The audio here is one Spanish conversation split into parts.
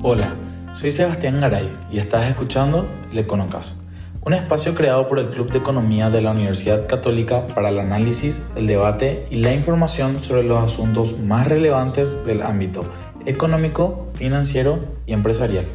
Hola, soy Sebastián Garay y estás escuchando Le un espacio creado por el Club de Economía de la Universidad Católica para el análisis, el debate y la información sobre los asuntos más relevantes del ámbito económico, financiero y empresarial.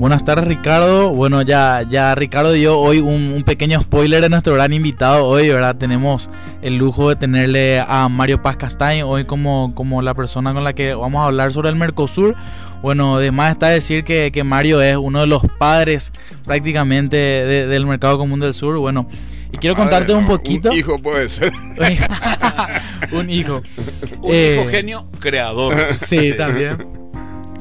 Buenas tardes Ricardo. Bueno, ya, ya Ricardo dio hoy un, pequeño spoiler de nuestro gran invitado. Hoy, ¿verdad? Tenemos el lujo de tenerle a Mario Paz Castañ hoy como, como la persona con la que vamos a hablar sobre el Mercosur. Bueno, además está decir que, Mario es uno de los padres prácticamente del mercado común del sur. Bueno, y quiero contarte un poquito. Un hijo puede ser. un hijo. un hijo genio creador. Sí, también.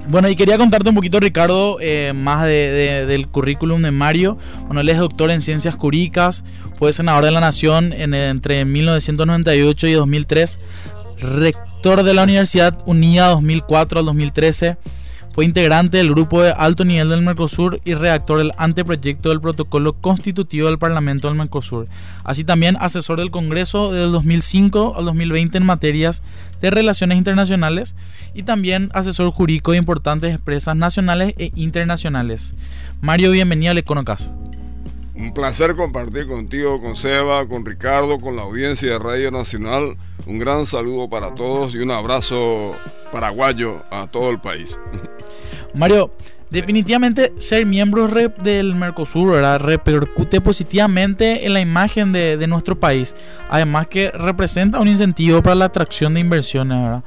Bueno, y quería contarte un poquito, Ricardo, eh, más de, del currículum de Mario. Bueno, él es doctor en ciencias jurídicas, fue senador de la Nación en, entre 1998 y 2003, rector de la Universidad Unida 2004 al 2013 fue integrante del grupo de alto nivel del Mercosur y redactor del anteproyecto del protocolo constitutivo del Parlamento del Mercosur. Así también asesor del Congreso del 2005 al 2020 en materias de relaciones internacionales y también asesor jurídico de importantes empresas nacionales e internacionales. Mario, bienvenido al Econocas. Un placer compartir contigo, con Seba, con Ricardo, con la audiencia de Radio Nacional. Un gran saludo para todos y un abrazo paraguayo a todo el país. Mario, definitivamente ser miembro del Mercosur repercute positivamente en la imagen de, nuestro país, además que representa un incentivo para la atracción de inversiones,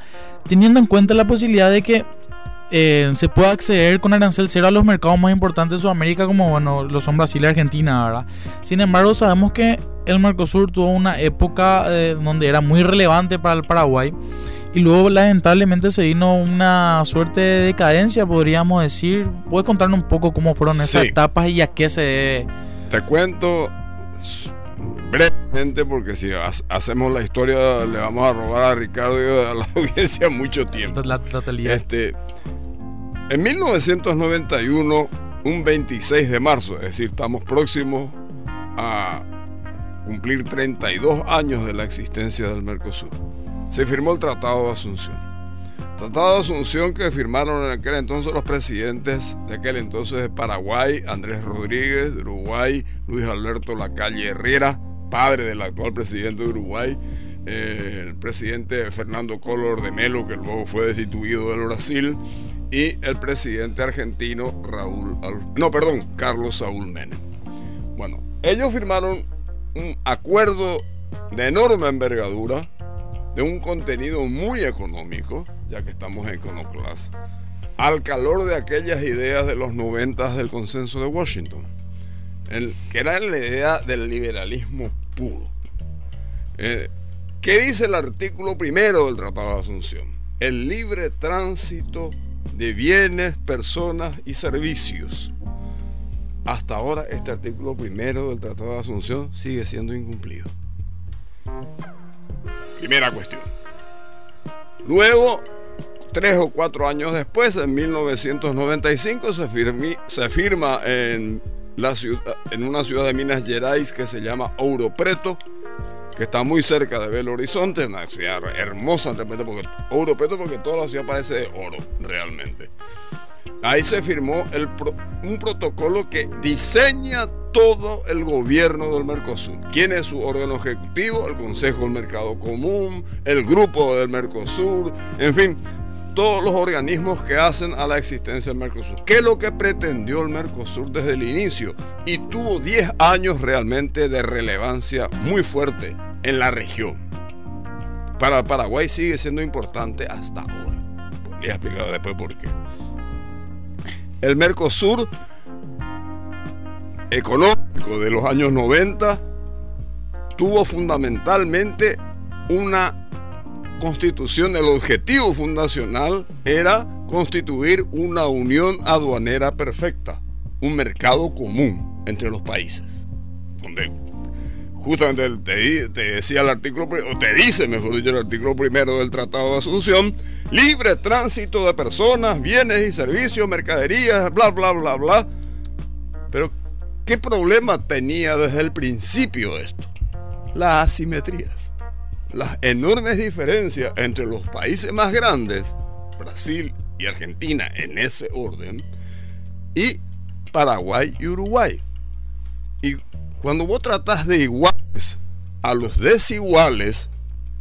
teniendo en cuenta la posibilidad de que eh, se pueda acceder con arancel cero a los mercados más importantes de Sudamérica como bueno, lo son Brasil y Argentina. Sin embargo, sabemos que el Mercosur tuvo una época eh, donde era muy relevante para el Paraguay y luego lamentablemente se vino una suerte de decadencia, podríamos decir. ¿Puedes contarnos un poco cómo fueron esas etapas y a qué se debe? Te cuento brevemente porque si hacemos la historia le vamos a robar a Ricardo y a la audiencia mucho tiempo. este, en 1991, un 26 de marzo, es decir, estamos próximos a cumplir 32 años de la existencia del Mercosur se firmó el Tratado de Asunción. Tratado de Asunción que firmaron en aquel entonces los presidentes de aquel entonces de Paraguay, Andrés Rodríguez, de Uruguay, Luis Alberto Lacalle Herrera, padre del actual presidente de Uruguay, eh, el presidente Fernando Collor de Melo, que luego fue destituido del Brasil, y el presidente argentino Raúl, no, perdón, Carlos Saúl Menem. Bueno, ellos firmaron un acuerdo de enorme envergadura de un contenido muy económico, ya que estamos en Econoclass, al calor de aquellas ideas de los noventas del consenso de Washington, el, que era la idea del liberalismo puro. Eh, ¿Qué dice el artículo primero del Tratado de Asunción? El libre tránsito de bienes, personas y servicios. Hasta ahora este artículo primero del Tratado de Asunción sigue siendo incumplido. Primera cuestión. Luego, tres o cuatro años después, en 1995, se, se firma en, la en una ciudad de Minas Gerais que se llama Ouro Preto, está muy cerca de Belo Horizonte, una ciudad hermosa, repente, porque Preto, porque toda la ciudad parece de oro, realmente. Ahí se firmó un protocolo que diseña todo el gobierno del Mercosur. ¿Quién es su órgano ejecutivo? El Consejo del Mercado Común, el Grupo del Mercosur, en fin, todos los organismos que hacen a la existencia del Mercosur. ¿Qué es lo que pretendió el Mercosur desde el inicio? Y tuvo 10 años realmente de relevancia muy fuerte en la región. Para Paraguay sigue siendo importante hasta ahora. Les he explicado después por qué. El Mercosur económico de los años 90 tuvo fundamentalmente una constitución, el objetivo fundacional era constituir una unión aduanera perfecta, un mercado común entre los países, donde justamente te, decía el artículo, o te dice, mejor dicho, el artículo primero del Tratado de Asunción, libre tránsito de personas, bienes y servicios, mercaderías, bla, bla, bla, bla. Pero, ¿qué problema tenía desde el principio esto? Las asimetrías. las enormes diferencias entre los países más grandes, Brasil y Argentina en ese orden, y Paraguay y Uruguay. Y cuando vos tratás de iguales a los desiguales,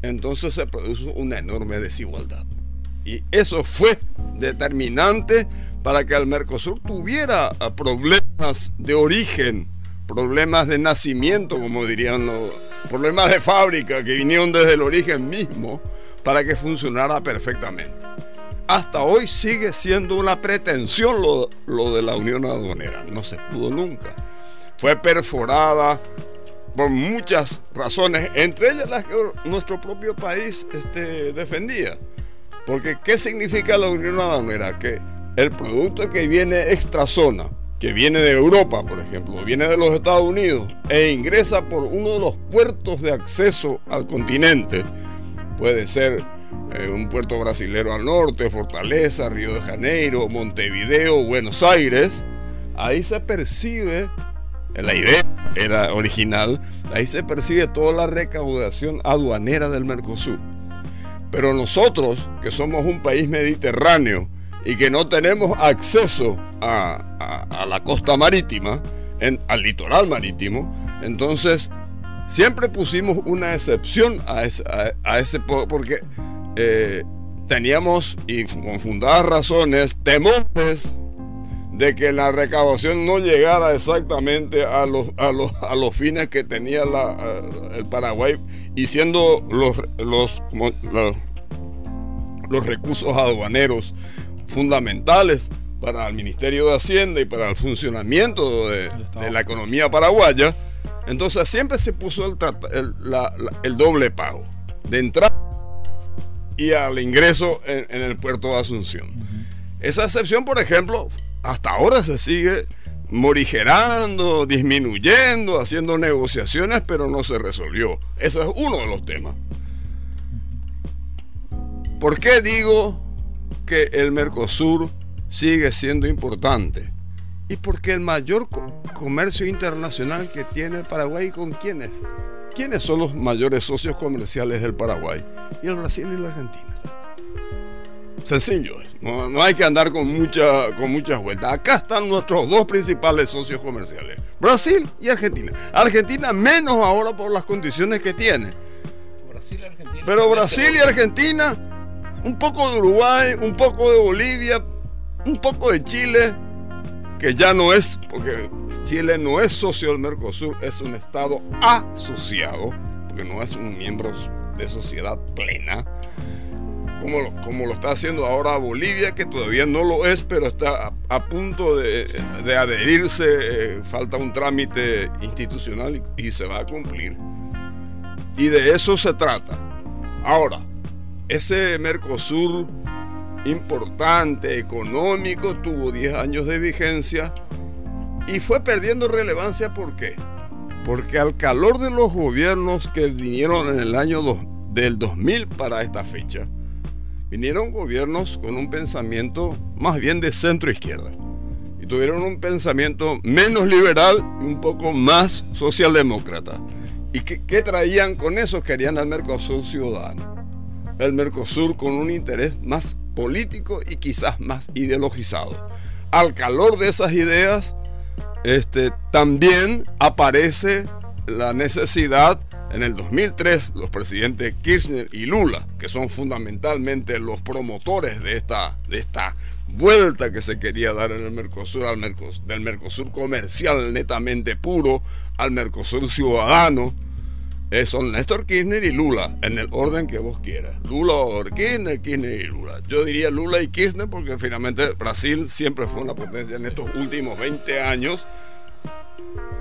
entonces se produce una enorme desigualdad. Y eso fue determinante para que el Mercosur tuviera ah, problemas de origen, problemas de nacimiento, como dirían los problemas de fábrica que vinieron desde el origen mismo para que funcionara perfectamente. Hasta hoy sigue siendo una pretensión lo, lo de la Unión Aduanera, no se pudo nunca. Fue perforada por muchas razones, entre ellas las que nuestro propio país este, defendía. Porque ¿qué significa la Unión Aduanera? Que el producto que viene extra zona, que viene de Europa, por ejemplo, viene de los Estados Unidos e ingresa por uno de los puertos de acceso al continente, puede ser eh, un puerto brasilero al norte, Fortaleza, Río de Janeiro, Montevideo, Buenos Aires, ahí se percibe, la idea era original, ahí se percibe toda la recaudación aduanera del Mercosur. Pero nosotros, que somos un país mediterráneo y que no tenemos acceso a, la costa marítima, al litoral marítimo, entonces siempre pusimos una excepción a ese, a, porque eh, teníamos, y con fundadas razones, temores de que la recaudación no llegara exactamente a los, a los, a los fines que tenía la, el Paraguay y siendo los, los, los, recursos aduaneros fundamentales para el Ministerio de Hacienda y para el funcionamiento de, la economía paraguaya, entonces siempre se puso el, el, doble pago de entrada y al ingreso en, el puerto de Asunción. Esa excepción, por ejemplo, hasta ahora se sigue morigerando, disminuyendo, haciendo negociaciones, pero no se resolvió. Ese es uno de los temas. ¿Por qué digo que el Mercosur sigue siendo importante? Y porque el mayor comercio internacional que tiene el Paraguay, ¿con quiénes? ¿Quiénes son los mayores socios comerciales del Paraguay? Y el Brasil y la Argentina. Sencillo, no, hay que andar con, mucha, con muchas vueltas. Acá están nuestros dos principales socios comerciales, Brasil y Argentina. Argentina menos ahora por las condiciones que tiene. Pero Brasil y Argentina, un poco de Uruguay, un poco de Bolivia, un poco de Chile, que ya no es, porque Chile no es socio del Mercosur, es un Estado asociado, porque no es un miembro de sociedad plena como, lo está haciendo ahora Bolivia, que todavía no lo es, pero está a, punto de, adherirse, eh, falta un trámite institucional y, se va a cumplir. Y de eso se trata. Ahora, ese Mercosur importante, económico, tuvo 10 años de vigencia y fue perdiendo relevancia. ¿Por qué? Porque al calor de los gobiernos que vinieron en el año del 2000 para esta fecha, vinieron gobiernos con un pensamiento más bien de centro izquierda y tuvieron un pensamiento menos liberal y un poco más socialdemócrata. ¿Y qué, traían con eso? Querían al Mercosur ciudadano. El Mercosur con un interés más político y quizás más ideologizado. Al calor de esas ideas, este, también aparece la necesidad en el 2003, los presidentes Kirchner y Lula, que son fundamentalmente los promotores de esta, de esta vuelta que se quería dar en el Mercosur, al Mercosur, del Mercosur comercial netamente puro al Mercosur ciudadano, eh, son Néstor Kirchner y Lula, en el orden que vos quieras. Lula o Kirchner, Kirchner y Lula. Yo diría Lula y Kirchner porque finalmente Brasil siempre fue una potencia en estos últimos 20 años.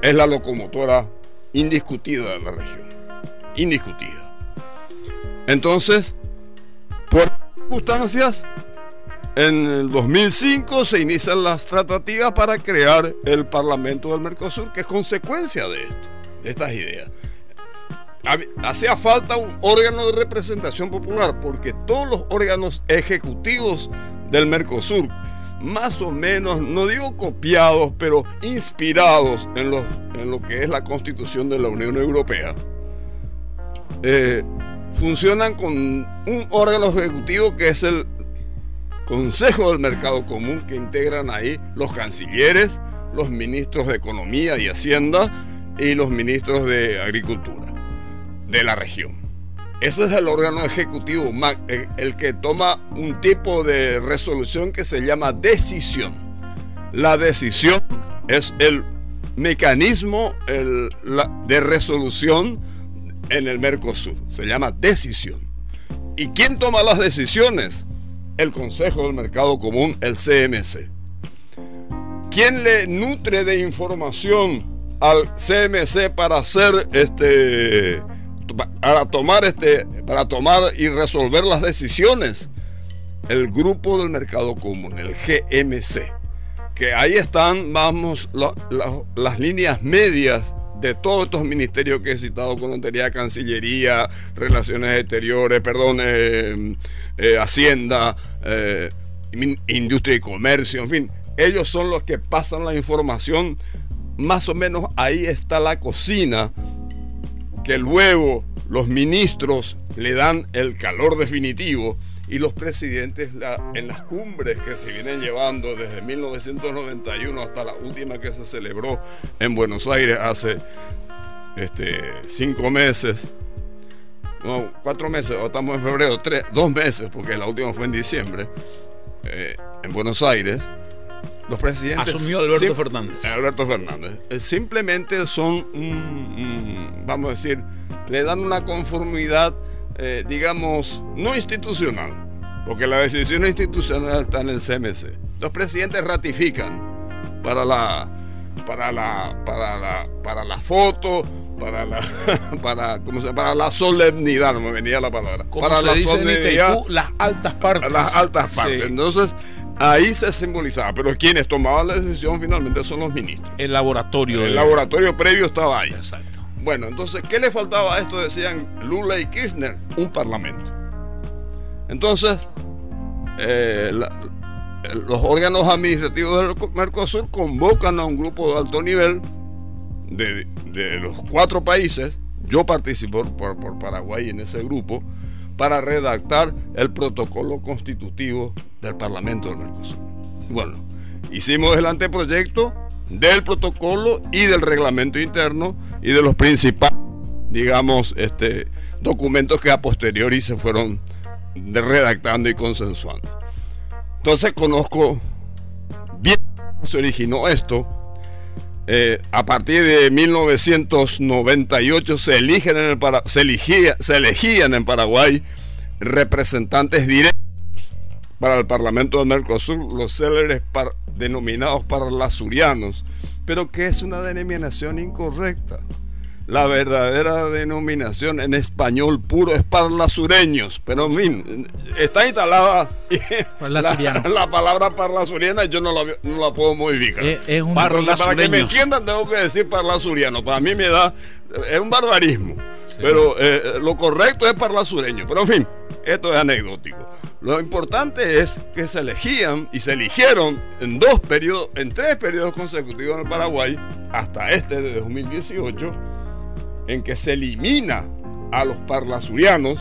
Es la locomotora indiscutida de la región indiscutida. Entonces, por circunstancias, en el 2005 se inician las tratativas para crear el Parlamento del Mercosur, que es consecuencia de esto, de estas ideas. Hacía falta un órgano de representación popular, porque todos los órganos ejecutivos del Mercosur, más o menos, no digo copiados, pero inspirados en lo, en lo que es la constitución de la Unión Europea, eh, funcionan con un órgano ejecutivo que es el Consejo del Mercado Común, que integran ahí los cancilleres, los ministros de Economía y Hacienda y los ministros de Agricultura de la región. Ese es el órgano ejecutivo, el que toma un tipo de resolución que se llama decisión. La decisión es el mecanismo de resolución en el Mercosur. Se llama decisión. ¿Y quién toma las decisiones? El Consejo del Mercado Común, el CMC. ¿Quién le nutre de información al CMC para hacer este para tomar este para tomar y resolver las decisiones? El grupo del mercado común, el GMC. Que ahí están, vamos, las líneas medias de todos estos ministerios que he citado, Economía, Cancillería, Relaciones Exteriores, perdón, eh, eh, Hacienda, eh, Industria y Comercio, en fin, ellos son los que pasan la información, más o menos ahí está la cocina, que luego los ministros le dan el calor definitivo y los presidentes en las cumbres que se vienen llevando desde 1991 hasta la última que se celebró en Buenos Aires hace este, cinco meses, no, cuatro meses, o estamos en febrero, tres, dos meses, porque la última fue en diciembre, eh, en Buenos Aires, los presidentes... Asumió Alberto Fernández. Alberto Fernández. Eh, simplemente son, vamos a decir, le dan una conformidad eh, digamos, no institucional, porque la decisión institucional está en el CMC. Los presidentes ratifican para la, para la, para la, para la foto, para la, para, ¿cómo se, para la solemnidad, no me venía la palabra. para la solemnidad, las altas partes. Las altas partes. Entonces, ahí se simbolizaba, pero quienes tomaban la decisión finalmente son los ministros. El laboratorio. El laboratorio previo estaba ahí. Exacto. Bueno, entonces, ¿qué le faltaba a esto? Decían Lula y Kirchner, un parlamento. Entonces, eh, los órganos administrativos del Mercosur convocan a un grupo de alto nivel de, los cuatro países. Yo participo por, por Paraguay en ese grupo para redactar el protocolo constitutivo del Parlamento del Mercosur. Bueno, hicimos el anteproyecto del protocolo y del reglamento interno y de los principales, digamos, este, documentos que a posteriori se fueron redactando y consensuando. Entonces conozco bien cómo se originó esto. Eh, a partir de 1998 se, eligen en el se, elegía, se elegían en Paraguay representantes directos para el Parlamento de Mercosur, los célebres denominados parlasurianos, pero que es una denominación incorrecta. La verdadera denominación en español puro es parlasureños, pero en fin, está instalada la, la, palabra parlasuriana yo no la, no la puedo modificar. Es, para que me entiendan tengo que decir parlasuriano, para mí me da, es un barbarismo, pero eh, lo correcto es parlasureño, pero en fin, esto es anecdótico. Lo importante es que se elegían y se eligieron en dos periodos, en tres periodos consecutivos en el Paraguay, hasta este de 2018, en que se elimina a los parlasurianos.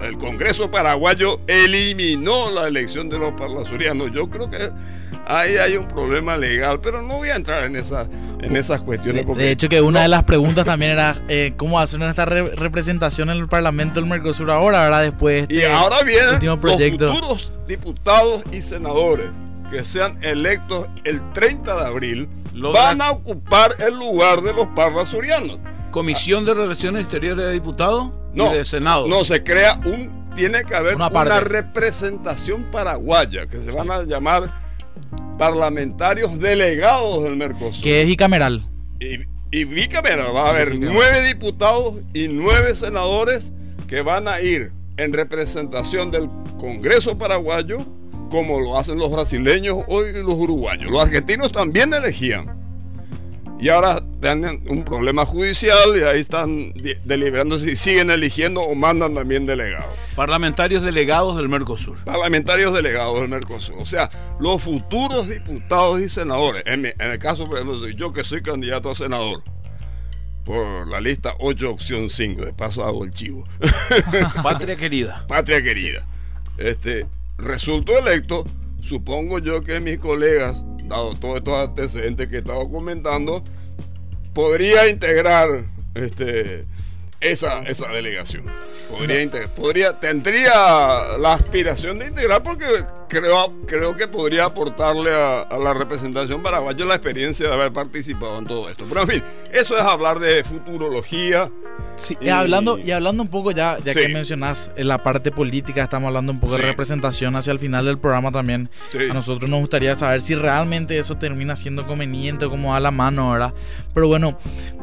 El Congreso paraguayo eliminó la elección de los parlasurianos. Yo creo que ahí hay un problema legal, pero no voy a entrar en esas, en esas cuestiones. de hecho, que una de las preguntas también era eh, cómo hacer esta representación en el Parlamento del Mercosur ahora, ahora después. y este ahora vienen los futuros diputados y senadores que sean electos el 30 de abril van a ocupar el lugar de los parlasurianos. ¿Comisión de Relaciones Exteriores de Diputados? No, de Senado. No, se crea un. Tiene que haber una representación paraguaya que se van a llamar parlamentarios delegados del Mercosur. Que es bicameral. Y, bicameral, va a haber nueve diputados y nueve senadores que van a ir en representación del Congreso paraguayo, como lo hacen los brasileños hoy y los uruguayos. Los argentinos también elegían y ahora tienen un problema judicial y ahí están deliberando si siguen eligiendo o mandan también delegados. Parlamentarios delegados del Mercosur. Parlamentarios delegados del Mercosur. O sea, los futuros diputados y senadores. En, el caso, por ejemplo, yo que soy candidato a senador. por la lista 8, opción 5. De paso hago el chivo. Patria querida. Patria querida. Este, resultó electo, supongo yo que mis colegas, dado todos estos antecedentes que he estado comentando, podría integrar este, esa, esa delegación. Podría, podría, tendría la aspiración de integrar porque creo, creo que podría aportarle a, la representación paraguaya la experiencia de haber participado en todo esto. Pero en fin, eso es hablar de futurología. Sí, y, hablando, y hablando un poco ya, ya que mencionas en la parte política, estamos hablando un poco de representación hacia el final del programa también. A nosotros nos gustaría saber si realmente eso termina siendo conveniente, como a la mano, ¿verdad? Pero bueno,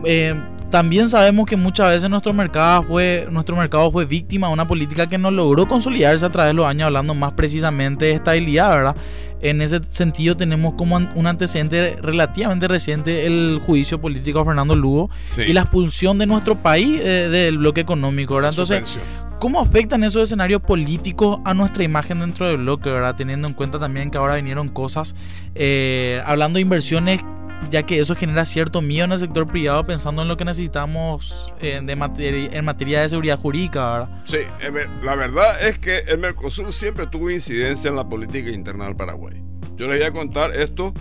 eh, también sabemos que muchas veces nuestro mercado fue, nuestro mercado fue víctima de una política que no logró consolidarse a través de los años, hablando más precisamente de estabilidad, ¿verdad? En ese sentido tenemos como un antecedente relativamente reciente el juicio político a Fernando Lugo y la expulsión de nuestro país eh, del bloque económico, ¿verdad? Entonces, ¿cómo afectan esos escenarios políticos a nuestra imagen dentro del bloque, ¿verdad? Teniendo en cuenta también que ahora vinieron cosas, eh, hablando de inversiones ya que eso genera cierto miedo en el sector privado pensando en lo que necesitamos materia, en materia de seguridad jurídica. ¿verdad? Sí, la verdad es que el Mercosur siempre tuvo incidencia en la política interna del Paraguay. Yo les voy a contar esto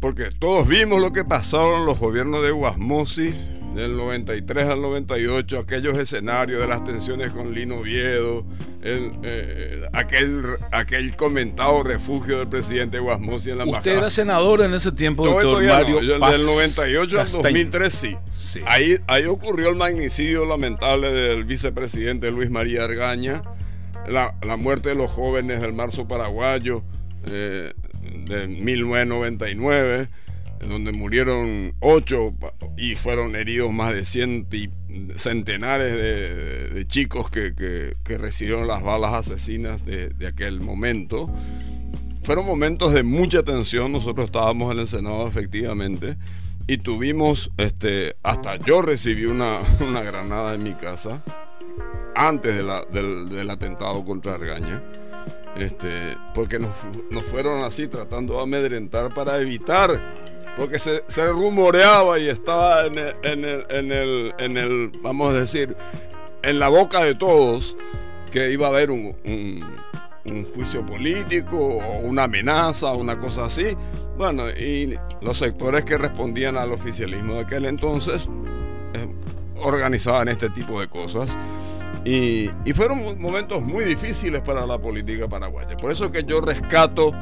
porque todos vimos lo que pasaron los gobiernos de Guasmosi del 93 al 98, aquellos escenarios de las tensiones con Lino Viedo, el, eh, aquel, aquel comentado refugio del presidente Guasmosi en la Usted era senador en ese tiempo, doctor Mario. del 98 al 2003 sí. Ahí, ahí ocurrió el magnicidio lamentable del vicepresidente Luis María Argaña, la, la muerte de los jóvenes del marzo paraguayo eh, de 1999 donde murieron ocho y fueron heridos más de cien centenares de, chicos que, recibieron las balas asesinas de, aquel momento. Fueron momentos de mucha tensión, nosotros estábamos en el Senado efectivamente y tuvimos, este, hasta yo recibí una, granada en mi casa antes del, atentado contra Argaña. Este, porque nos, nos fueron así tratando de amedrentar para evitar porque se, rumoreaba y estaba en el, en, el, vamos a decir, en la boca de todos que iba a haber un, juicio político o una amenaza, una cosa así. Bueno, y los sectores que respondían al oficialismo de aquel entonces eh, organizaban este tipo de cosas. Y, fueron momentos muy difíciles para la política paraguaya. Por eso que yo rescato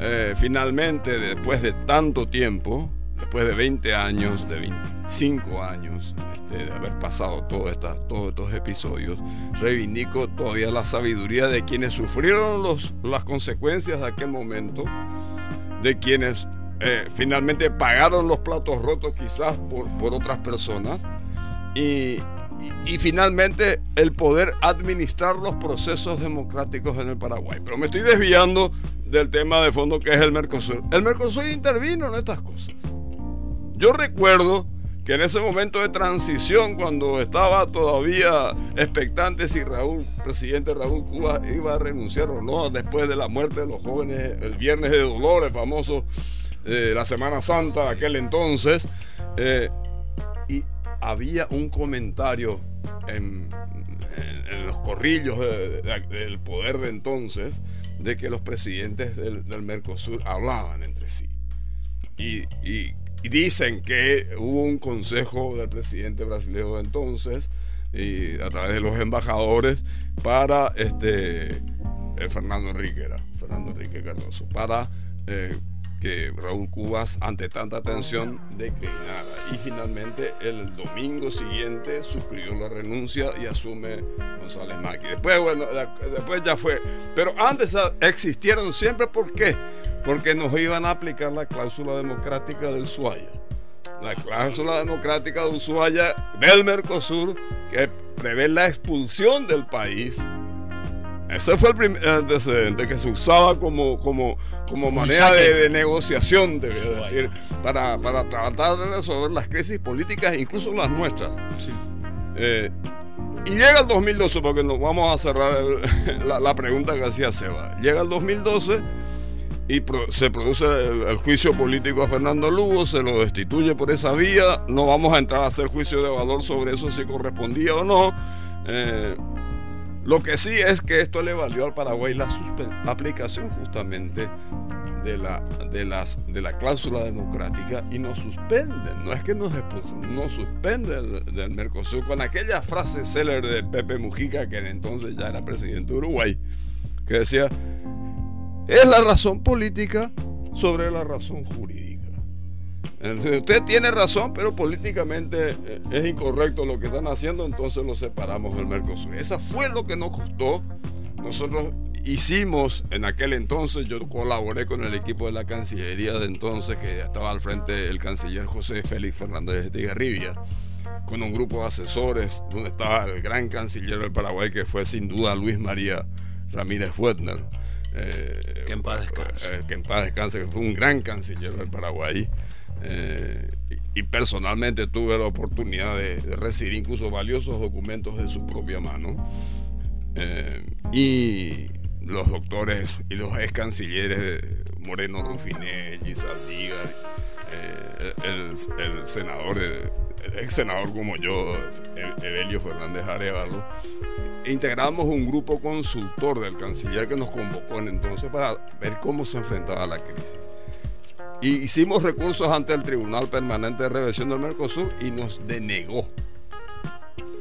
eh, finalmente, después de tanto tiempo, después de 20 años, de 25 años este, de haber pasado todos estos episodios, reivindico todavía la sabiduría de quienes sufrieron los, las consecuencias de aquel momento, de quienes eh, finalmente pagaron los platos rotos quizás por, por otras personas y, y, finalmente el poder administrar los procesos democráticos en el Paraguay. Pero me estoy desviando del tema de fondo que es el Mercosur. El Mercosur intervino en estas cosas. Yo recuerdo que en ese momento de transición, cuando estaba todavía expectante si Raúl, presidente Raúl Cuba, iba a renunciar o no después de la muerte de los jóvenes, el viernes de Dolores, famoso, eh, la Semana Santa, aquel entonces, eh, y había un comentario en, los corrillos del poder de entonces de que los presidentes del, Mercosur hablaban entre sí. Y, dicen que hubo un consejo del presidente brasileño de entonces, y a través de los embajadores, para este eh, Fernando Enrique Fernando Enrique Cardoso, para eh, Raúl Cubas, ante tanta tensión, declinara. Y finalmente, el domingo siguiente, suscribió la renuncia y asume González Maqui. Después, bueno, después ya fue. Pero antes existieron siempre, ¿por qué? Porque nos iban a aplicar la cláusula democrática del Ushuaia. La cláusula democrática de Ushuaia del Mercosur, que prevé la expulsión del país ese fue el primer antecedente que se usaba como, como, como manera de, negociación, debía decir, para, para, tratar de resolver las crisis políticas, incluso las nuestras. Eh, y llega el 2012, porque nos vamos a cerrar la, pregunta que hacía Seba. Llega el 2012 y se produce el, juicio político a Fernando Lugo, se lo destituye por esa vía, no vamos a entrar a hacer juicio de valor sobre eso si correspondía o no. Eh, lo que sí es que esto le valió al Paraguay la, aplicación justamente de la, de, las, de la cláusula democrática y nos suspenden, no es que nos expulsen, nos suspenden del, Mercosur con aquella frase célebre de Pepe Mujica, que entonces ya era presidente de Uruguay, que decía, es la razón política sobre la razón jurídica. Usted tiene razón, pero políticamente eh, es incorrecto lo que están haciendo, entonces lo separamos del Mercosur. Esa fue lo que nos costó. Nosotros hicimos en aquel entonces, yo colaboré con el equipo de la Cancillería de entonces, que estaba al frente el canciller José Félix Fernández de Garribia, con un grupo de asesores, donde estaba el gran canciller del Paraguay, que fue sin duda Luis María Ramírez Fuetner. Eh, que en paz descanse. Eh, que en paz descanse, que fue un gran canciller del Paraguay. Eh, y personalmente tuve la oportunidad de, recibir incluso valiosos documentos de su propia mano. Eh, y los doctores y los ex cancilleres Moreno Rufinelli, Saldívar, eh, el, senador, el ex senador como yo, Evelio Fernández Arevalo, integramos un grupo consultor del canciller que nos convocó en entonces para ver cómo se enfrentaba la crisis. Y hicimos recursos ante el Tribunal Permanente de Revisión del Mercosur y nos denegó.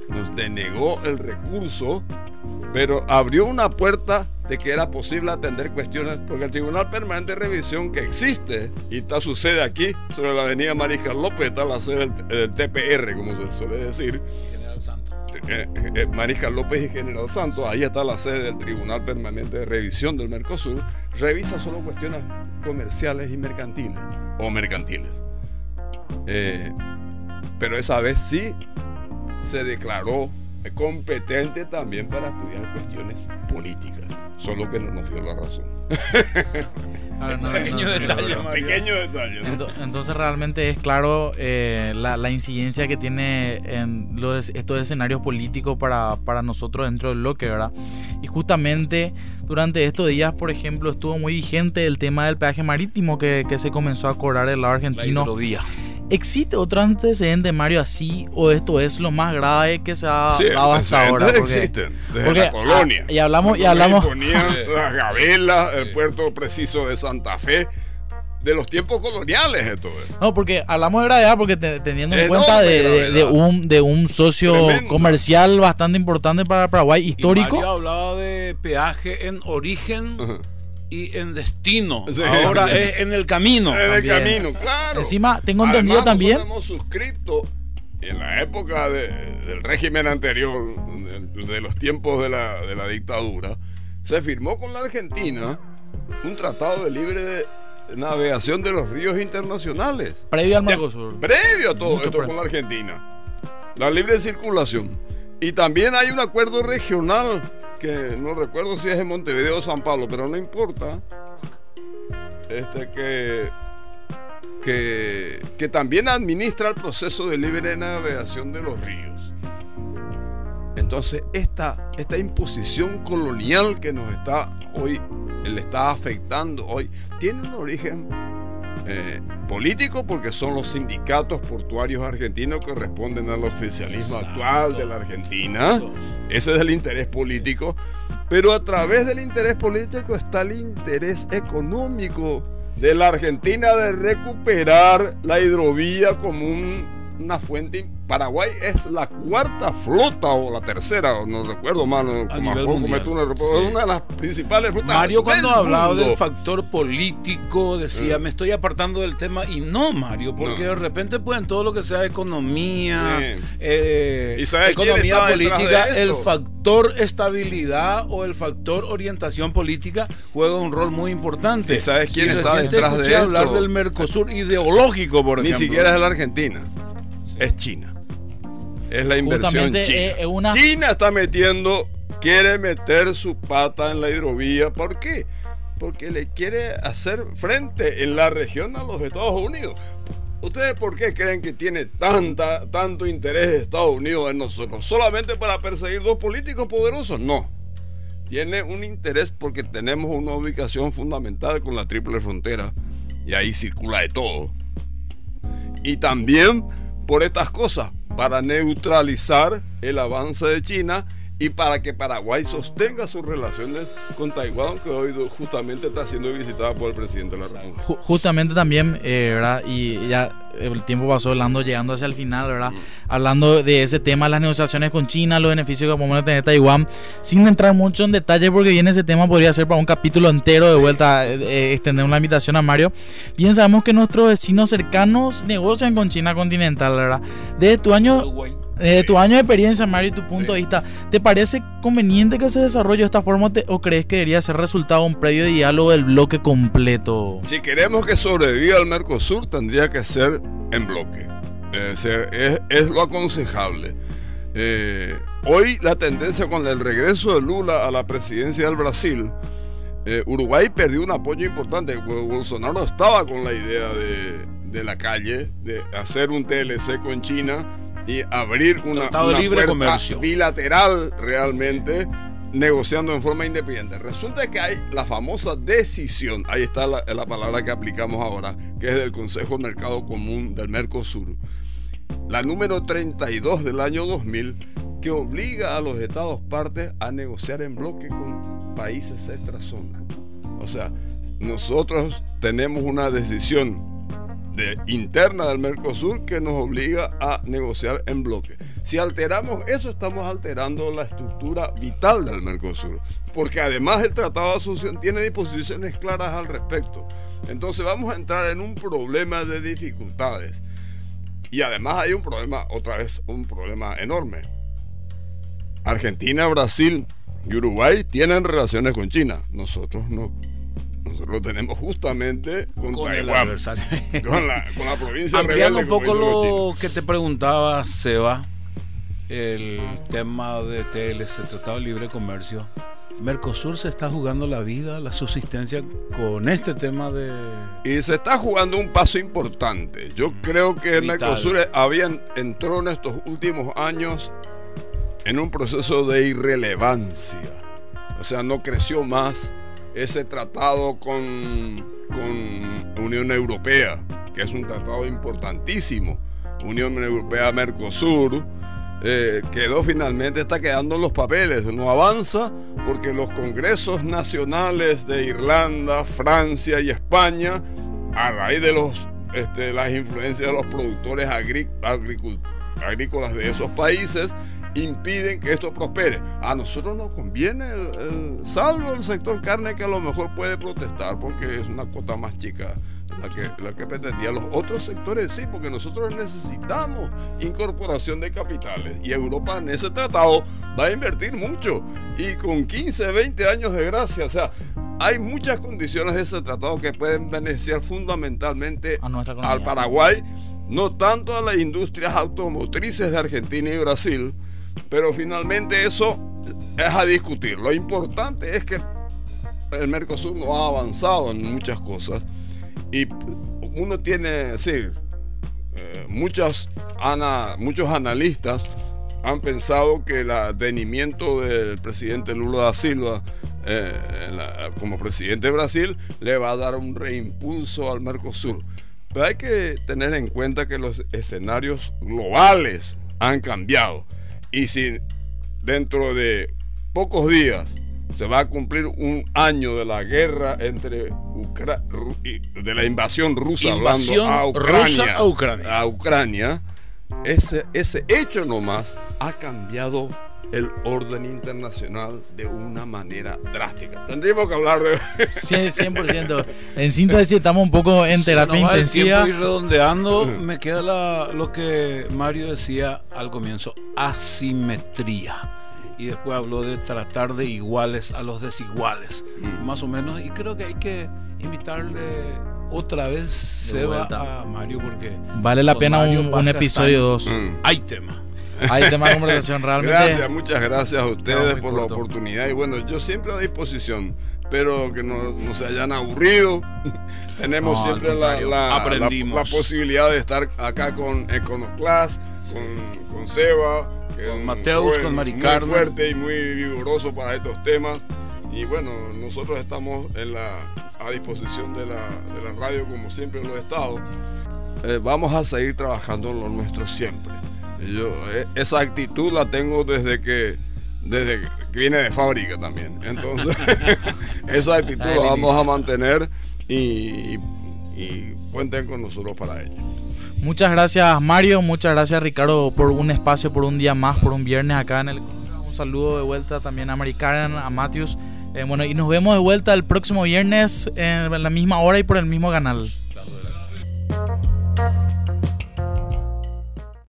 Nos denegó el recurso, pero abrió una puerta de que era posible atender cuestiones, porque el Tribunal Permanente de Revisión que existe y está su sede aquí, sobre la avenida Mariscal López, está la sede del TPR, como se suele decir Mariscal López y General Santos, ahí está la sede del Tribunal Permanente de Revisión del Mercosur, revisa solo cuestiones comerciales y mercantiles, o mercantiles. Eh, pero esa vez sí se declaró competente también para estudiar cuestiones políticas, solo que no nos dio la razón. pequeño detalle. Pequeño detalle. Entonces, realmente es claro eh, la, incidencia que tiene en los, estos escenarios políticos para, para nosotros dentro del bloque, ¿verdad? Y justamente durante estos días, por ejemplo, estuvo muy vigente el tema del peaje marítimo que, que se comenzó a cobrar el lado argentino. La ¿Existe otro antecedente, Mario, así? ¿O esto es lo más grave que se ha dado hasta ahora? Porque, existen, desde la colonia. y hablamos... Y hablamos ponían las gabelas, el puerto preciso de Santa Fe de los tiempos coloniales esto es. No, porque hablamos de gravedad porque teniendo en cuenta de, un, de un socio comercial bastante importante para Paraguay, histórico. Mario hablaba de peaje en origen y en destino. Ahora es en el camino. En el camino, claro. Encima, tengo entendido también. hemos suscrito en la época del régimen anterior, de, los tiempos de la, de la, dictadura, se firmó con la Argentina un tratado de libre navegación de los ríos internacionales. Previo al Mercosur. Previo a todo esto con la Argentina. La libre circulación. Y también hay un acuerdo regional que no recuerdo si es en Montevideo o San Pablo, pero no importa. Este que, que, también administra el proceso de libre navegación de los ríos. Entonces, esta, esta imposición colonial que nos está hoy, le está afectando hoy, tiene un origen eh, político porque son los sindicatos portuarios argentinos que responden al oficialismo actual de la Argentina. Ese es el interés político. Pero a través del interés político está el interés económico de la Argentina de recuperar la hidrovía como una fuente Paraguay es la cuarta flota o la tercera, no recuerdo mal, como una, de las principales flotas. Mario cuando hablaba del factor político decía, eh. me estoy apartando del tema y no, Mario, porque de repente pues en todo lo que sea economía, eh, economía política, el factor estabilidad o el factor orientación política juega un rol muy importante. ¿Y sabes quién está detrás de esto? hablar del Mercosur ideológico, por ejemplo. Ni siquiera es la Argentina, es China es la inversión china. China está metiendo, quiere meter su pata en la hidrovía. ¿Por qué? Porque le quiere hacer frente en la región a los Estados Unidos. ¿Ustedes por qué creen que tiene tanta, tanto interés Estados Unidos en nosotros? ¿Solamente para perseguir dos políticos poderosos? No. tiene un interés porque tenemos una ubicación fundamental con la triple frontera y ahí circula de todo. Y también por estas cosas, para neutralizar el avance de China y para que Paraguay sostenga sus relaciones con Taiwán, que hoy justamente está siendo visitada por el presidente de la República. Justamente también, eh, ¿verdad? Y ya el tiempo pasó hablando, llegando hacia el final, ¿verdad? Mm. Hablando de ese tema, las negociaciones con China, los beneficios que podemos tener Taiwán, sin entrar mucho en detalle, porque bien ese tema podría ser para un capítulo entero de vuelta, eh, eh, extender una invitación a Mario. Bien sabemos que nuestros vecinos cercanos negocian con China continental, ¿verdad? Desde tu año... Desde tu año de experiencia, Mario, y tu punto de vista, ¿te parece conveniente que se desarrolle de esta forma o crees que debería ser resultado un previo diálogo del bloque completo? Si queremos que sobreviva el Mercosur, tendría que ser en bloque. es, lo aconsejable. Eh, hoy la tendencia con el regreso de Lula a la presidencia del Brasil, eh, Uruguay perdió un apoyo importante. Bolsonaro estaba con la idea de, de la calle, de hacer un TLC con China y abrir una, libre comercio. bilateral realmente negociando en forma independiente. Resulta que hay la famosa decisión, ahí está la, la, palabra que aplicamos ahora, que es del Consejo Mercado Común del Mercosur, la número 32 del año 2000, que obliga a los estados partes a negociar en bloque con países extrazona. O sea, nosotros tenemos una decisión interna del Mercosur que nos obliga a negociar en bloque. Si alteramos eso, estamos alterando la estructura vital del Mercosur, porque además el Tratado de Asunción tiene disposiciones claras al respecto. Entonces vamos a entrar en un problema de dificultades. Y además hay un problema, otra vez, un problema enorme. Argentina, Brasil y Uruguay tienen relaciones con China, nosotros no. Nosotros lo tenemos justamente con, Taiwán, con, la, con la provincia Ampliando un poco lo que te preguntaba, Seba, el tema de TLC, Tratado de Libre Comercio. Mercosur se está jugando la vida, la subsistencia con este tema de... Y se está jugando un paso importante. Yo mm, creo que Mercosur había, entró en estos últimos años en un proceso de irrelevancia. O sea, no creció más ese tratado con, con Unión Europea, que es un tratado importantísimo. Unión Europea-Mercosur, eh, quedó finalmente, está quedando en los papeles, no avanza porque los congresos nacionales de Irlanda, Francia y España, a raíz de los, este, las influencias de los productores agrícolas de esos países, impiden que esto prospere. A nosotros nos conviene, el, salvo el sector carne que a lo mejor puede protestar porque es una cuota más chica la que, la que pretendía. Los otros sectores sí, porque nosotros necesitamos incorporación de capitales y Europa en ese tratado va a invertir mucho y con 15, 20 años de gracia, o sea, hay muchas condiciones de ese tratado que pueden beneficiar fundamentalmente al Paraguay, no tanto a las industrias automotrices de Argentina y Brasil, pero finalmente eso es a discutir. Lo importante es que el Mercosur no ha avanzado en muchas cosas y uno tiene, sí, eh, muchos, muchos analistas han pensado que el advenimiento del presidente Lula da Silva eh, como presidente de Brasil le va a dar un reimpulso al Mercosur. Pero hay que tener en cuenta que los escenarios globales han cambiado. Y si dentro de pocos días se va a cumplir un año de la guerra entre de la invasión rusa hablando a Ucrania, a Ucrania, ese, ese hecho nomás ha cambiado el orden internacional de una manera drástica. Tendríamos que hablar de... 100%. En síntesis estamos un poco en terapia intensiva. Y redondeando, me queda lo que Mario decía al comienzo, asimetría. Y después habló de tratar de iguales a los desiguales, mm. más o menos. Y creo que hay que invitarle otra vez Seba a Mario porque... Vale la pena un, episodio 2. Hay tema. Hay tema de conversación realmente. Gracias, muchas gracias a ustedes por la oportunidad. Y bueno, yo siempre a disposición. Espero que no, se hayan aburrido. Tenemos siempre la, la, posibilidad de estar acá con Econoclass, con, con Seba, con Mateus, con Muy fuerte y muy vigoroso para estos temas. Y bueno, nosotros estamos en la, a disposición de la, de la radio como siempre lo he estado. Eh, vamos a seguir trabajando en lo nuestro siempre. Yo, eh, esa actitud la tengo desde que, desde que viene de fábrica también. Entonces, esa actitud la vamos a mantener y, y cuenten con nosotros para ello. Muchas gracias Mario, muchas gracias Ricardo por un espacio, por un día más, por un viernes acá en el... Un saludo de vuelta también a Mari Karen, a Matthews. Eh, bueno, y nos vemos de vuelta el próximo viernes en la misma hora y por el mismo canal.